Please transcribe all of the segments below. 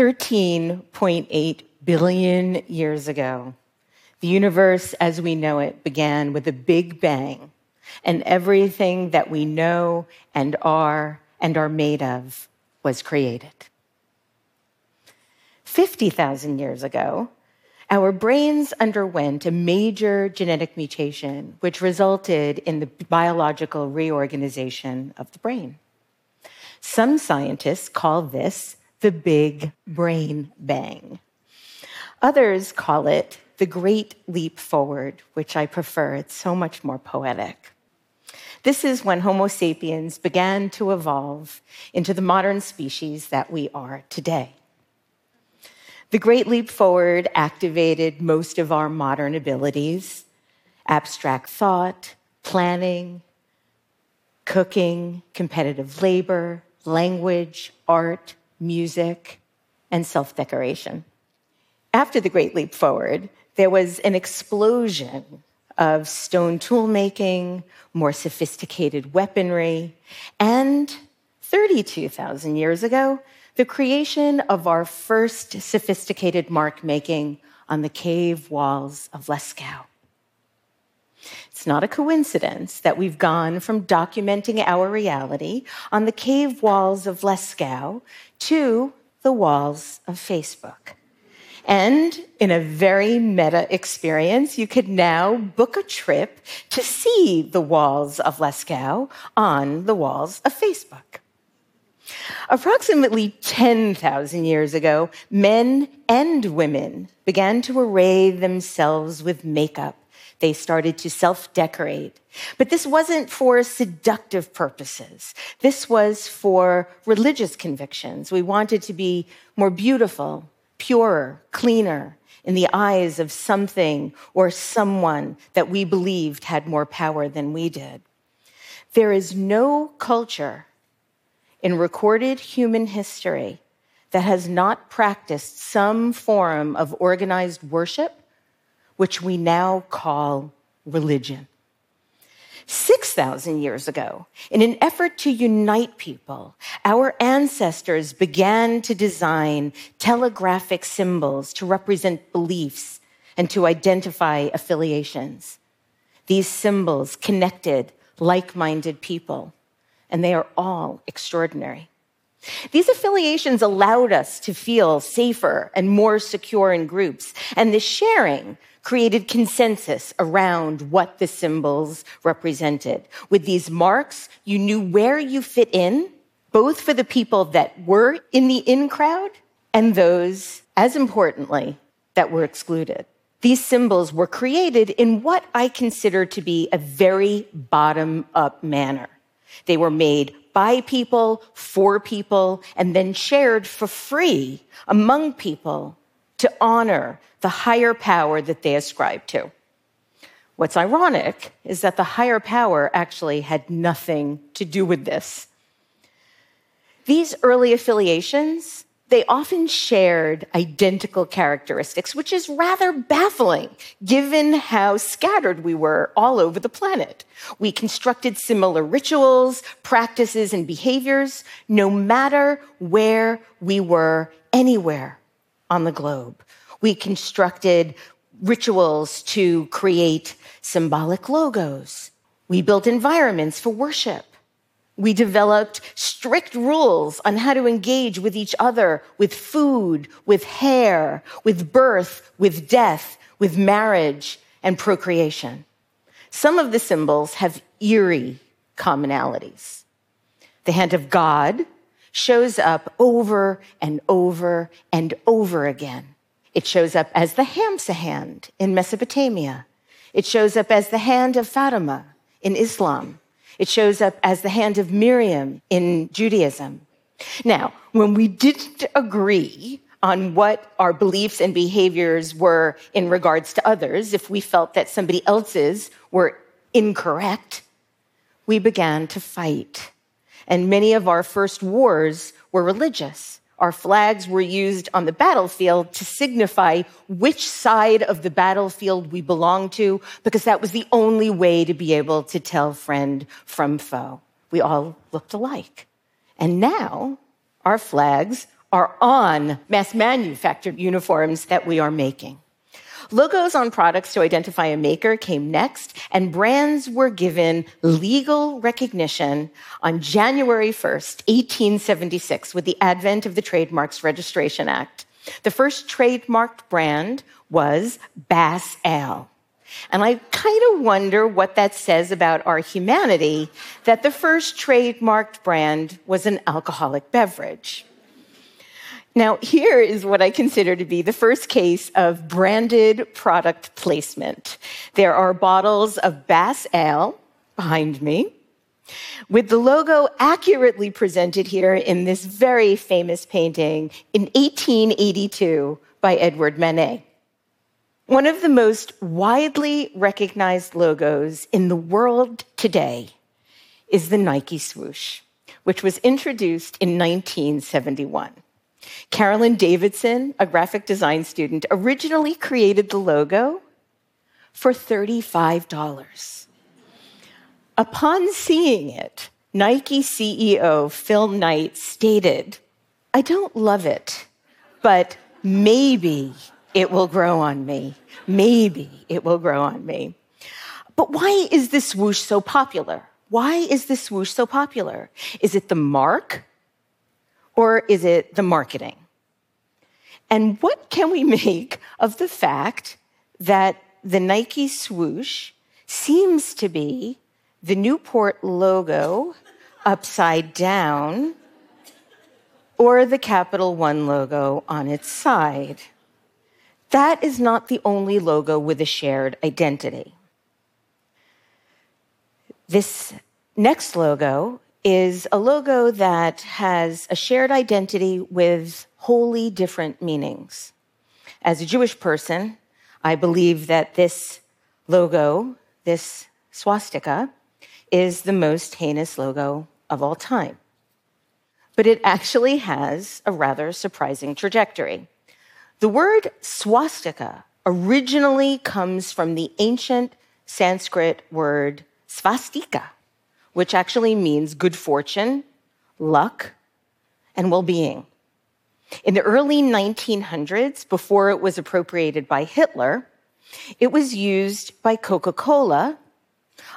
13.8 billion years ago, the universe as we know it began with a big bang, and everything that we know and are and are made of was created. 50,000 years ago, our brains underwent a major genetic mutation, which resulted in the biological reorganization of the brain. Some scientists call this the Big Brain Bang. Others call it the Great Leap Forward, which I prefer. It's so much more poetic. This is when Homo sapiens began to evolve into the modern species that we are today. The Great Leap Forward activated most of our modern abilities abstract thought, planning, cooking, competitive labor, language, art, music, and self decoration. After the Great Leap Forward, there was an explosion of stone tool making, more sophisticated weaponry, and 32,000 years ago, the creation of our first sophisticated mark making on the cave walls of Lascaux. It's not a coincidence that we've gone from documenting our reality on the cave walls of Lascaux to the walls of Facebook. And in a very meta experience, you could now book a trip to see the walls of Lascaux on the walls of Facebook. Approximately 10,000 years ago, men and women began to array themselves with makeup. They started to self decorate. But this wasn't for seductive purposes. This was for religious convictions. We wanted to be more beautiful, purer, cleaner in the eyes of something or someone that we believed had more power than we did. There is no culture in recorded human history that has not practiced some form of organized worship, which we now call religion. 6,000 years ago, in an effort to unite people, our ancestors began to design telegraphic symbols to represent beliefs and to identify affiliations. These symbols connected like minded people and they are all extraordinary. These affiliations allowed us to feel safer and more secure in groups, and the sharing created consensus around what the symbols represented. With these marks, you knew where you fit in, both for the people that were in the in crowd and those, as importantly, that were excluded. These symbols were created in what I consider to be a very bottom up manner. They were made by people, for people, and then shared for free among people to honor the higher power that they ascribe to. What's ironic is that the higher power actually had nothing to do with this. These early affiliations they often shared identical characteristics, which is rather baffling given how scattered we were all over the planet. We constructed similar rituals, practices, and behaviors no matter where we were anywhere on the globe. We constructed rituals to create symbolic logos. We built environments for worship. We developed strict rules on how to engage with each other, with food, with hair, with birth, with death, with marriage, and procreation. Some of the symbols have eerie commonalities. The hand of God shows up over and over and over again. It shows up as the Hamsa hand in Mesopotamia. It shows up as the hand of Fatima in Islam. It shows up as the hand of Miriam in Judaism. Now, when we didn't agree on what our beliefs and behaviors were in regards to others, if we felt that somebody else's were incorrect, we began to fight. And many of our first wars were religious. Our flags were used on the battlefield to signify which side of the battlefield we belonged to, because that was the only way to be able to tell friend from foe. We all looked alike. And now our flags are on mass manufactured uniforms that we are making. Logos on products to identify a maker came next, and brands were given legal recognition on January 1st, 1876, with the advent of the Trademarks Registration Act. The first trademarked brand was Bass Ale. And I kind of wonder what that says about our humanity that the first trademarked brand was an alcoholic beverage. Now, here is what I consider to be the first case of branded product placement. There are bottles of Bass Ale behind me, with the logo accurately presented here in this very famous painting in 1882 by Edward Manet. One of the most widely recognized logos in the world today is the Nike swoosh, which was introduced in 1971. Carolyn Davidson, a graphic design student, originally created the logo for $35. Upon seeing it, Nike CEO Phil Knight stated, I don't love it, but maybe it will grow on me. Maybe it will grow on me. But why is this swoosh so popular? Why is this swoosh so popular? Is it the mark or is it the marketing? And what can we make of the fact that the Nike swoosh seems to be the Newport logo upside down or the Capital One logo on its side? That is not the only logo with a shared identity. This next logo is a logo that has a shared identity with wholly different meanings. As a Jewish person, I believe that this logo, this swastika, is the most heinous logo of all time. But it actually has a rather surprising trajectory. The word swastika originally comes from the ancient Sanskrit word svastika, which actually means good fortune, luck, and well being. In the early 1900s, before it was appropriated by Hitler, it was used by Coca Cola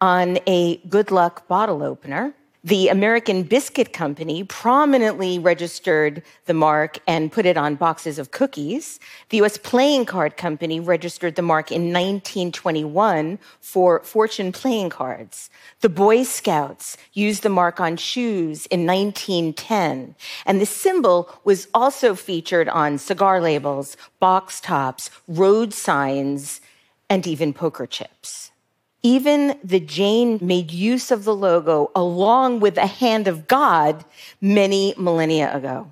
on a good luck bottle opener the American Biscuit Company prominently registered the mark and put it on boxes of cookies. The US Playing Card Company registered the mark in 1921 for fortune playing cards. The Boy Scouts used the mark on shoes in 1910. And the symbol was also featured on cigar labels, box tops, road signs, and even poker chips. Even the Jain made use of the logo along with the hand of God many millennia ago.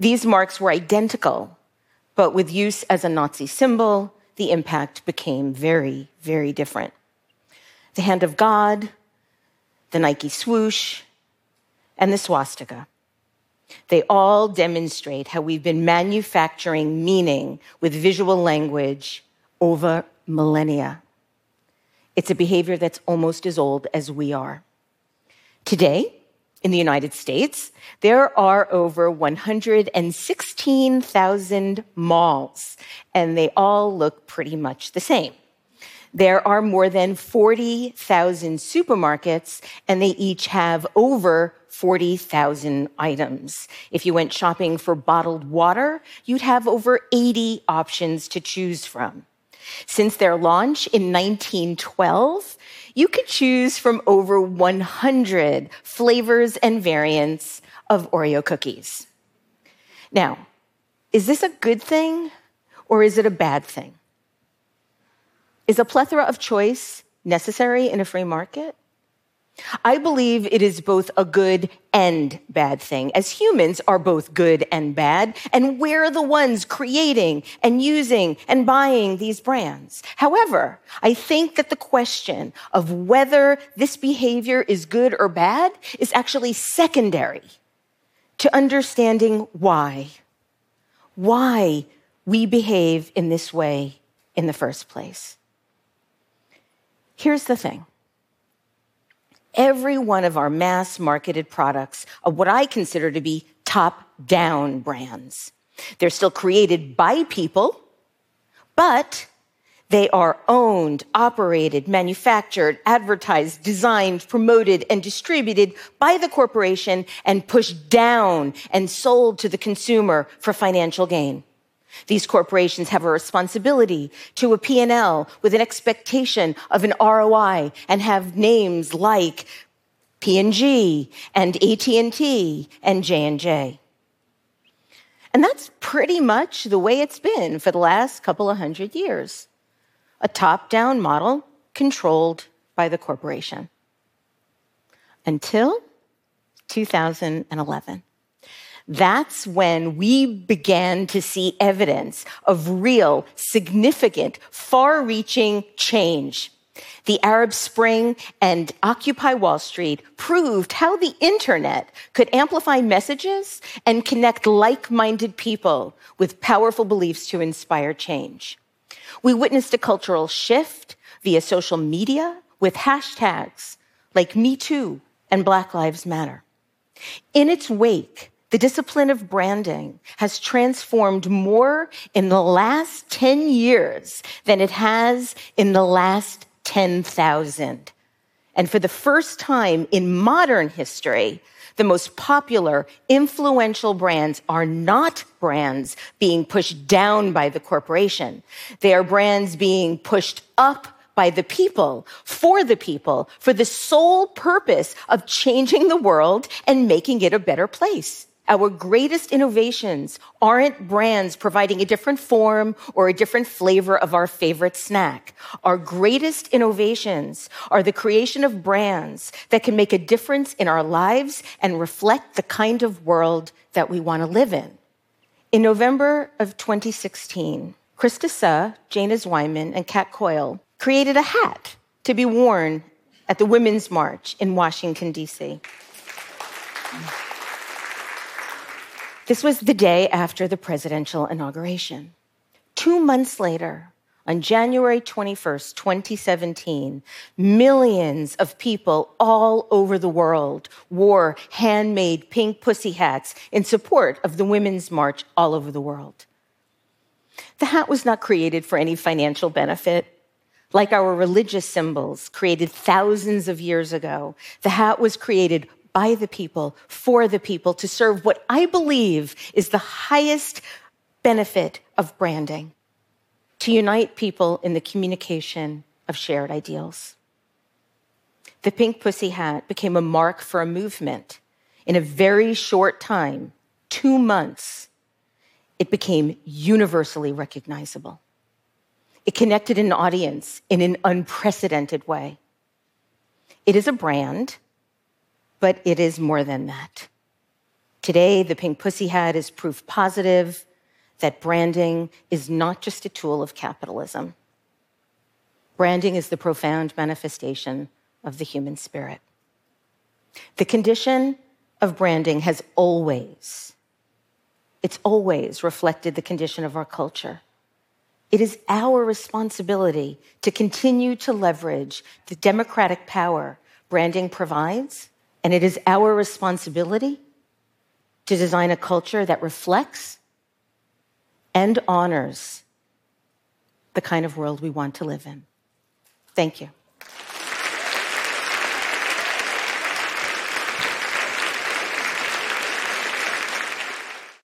These marks were identical, but with use as a Nazi symbol, the impact became very, very different. The hand of God, the Nike swoosh, and the swastika. They all demonstrate how we've been manufacturing meaning with visual language over millennia. It's a behavior that's almost as old as we are. Today, in the United States, there are over 116,000 malls, and they all look pretty much the same. There are more than 40,000 supermarkets, and they each have over 40,000 items. If you went shopping for bottled water, you'd have over 80 options to choose from. Since their launch in 1912, you could choose from over 100 flavors and variants of Oreo cookies. Now, is this a good thing or is it a bad thing? Is a plethora of choice necessary in a free market? I believe it is both a good and bad thing, as humans are both good and bad, and we're the ones creating and using and buying these brands. However, I think that the question of whether this behavior is good or bad is actually secondary to understanding why. Why we behave in this way in the first place. Here's the thing every one of our mass marketed products of what I consider to be top down brands. They're still created by people, but they are owned, operated, manufactured, advertised, designed, promoted, and distributed by the corporation and pushed down and sold to the consumer for financial gain. These corporations have a responsibility to a P&L with an expectation of an ROI and have names like P&G and AT&T and J&J. And that's pretty much the way it's been for the last couple of hundred years a top down model controlled by the corporation. Until 2011. That's when we began to see evidence of real, significant, far reaching change. The Arab Spring and Occupy Wall Street proved how the internet could amplify messages and connect like minded people with powerful beliefs to inspire change. We witnessed a cultural shift via social media with hashtags like Me Too and Black Lives Matter. In its wake, the discipline of branding has transformed more in the last 10 years than it has in the last 10,000. And for the first time in modern history, the most popular, influential brands are not brands being pushed down by the corporation. They are brands being pushed up by the people, for the people, for the sole purpose of changing the world and making it a better place. Our greatest innovations aren't brands providing a different form or a different flavor of our favorite snack. Our greatest innovations are the creation of brands that can make a difference in our lives and reflect the kind of world that we want to live in. In November of 2016, Krista Suh, Jayna Zweiman, and Kat Coyle created a hat to be worn at the Women's March in Washington, D.C. This was the day after the presidential inauguration. Two months later, on January 21st, 2017, millions of people all over the world wore handmade pink pussy hats in support of the Women's March all over the world. The hat was not created for any financial benefit. Like our religious symbols created thousands of years ago, the hat was created by the people, for the people, to serve what I believe is the highest benefit of branding to unite people in the communication of shared ideals. The pink pussy hat became a mark for a movement. In a very short time, two months, it became universally recognizable. It connected an audience in an unprecedented way. It is a brand but it is more than that. Today, the Pink Pussy Hat is proof positive that branding is not just a tool of capitalism. Branding is the profound manifestation of the human spirit. The condition of branding has always, it's always reflected the condition of our culture. It is our responsibility to continue to leverage the democratic power branding provides and it is our responsibility to design a culture that reflects and honors the kind of world we want to live in. Thank you.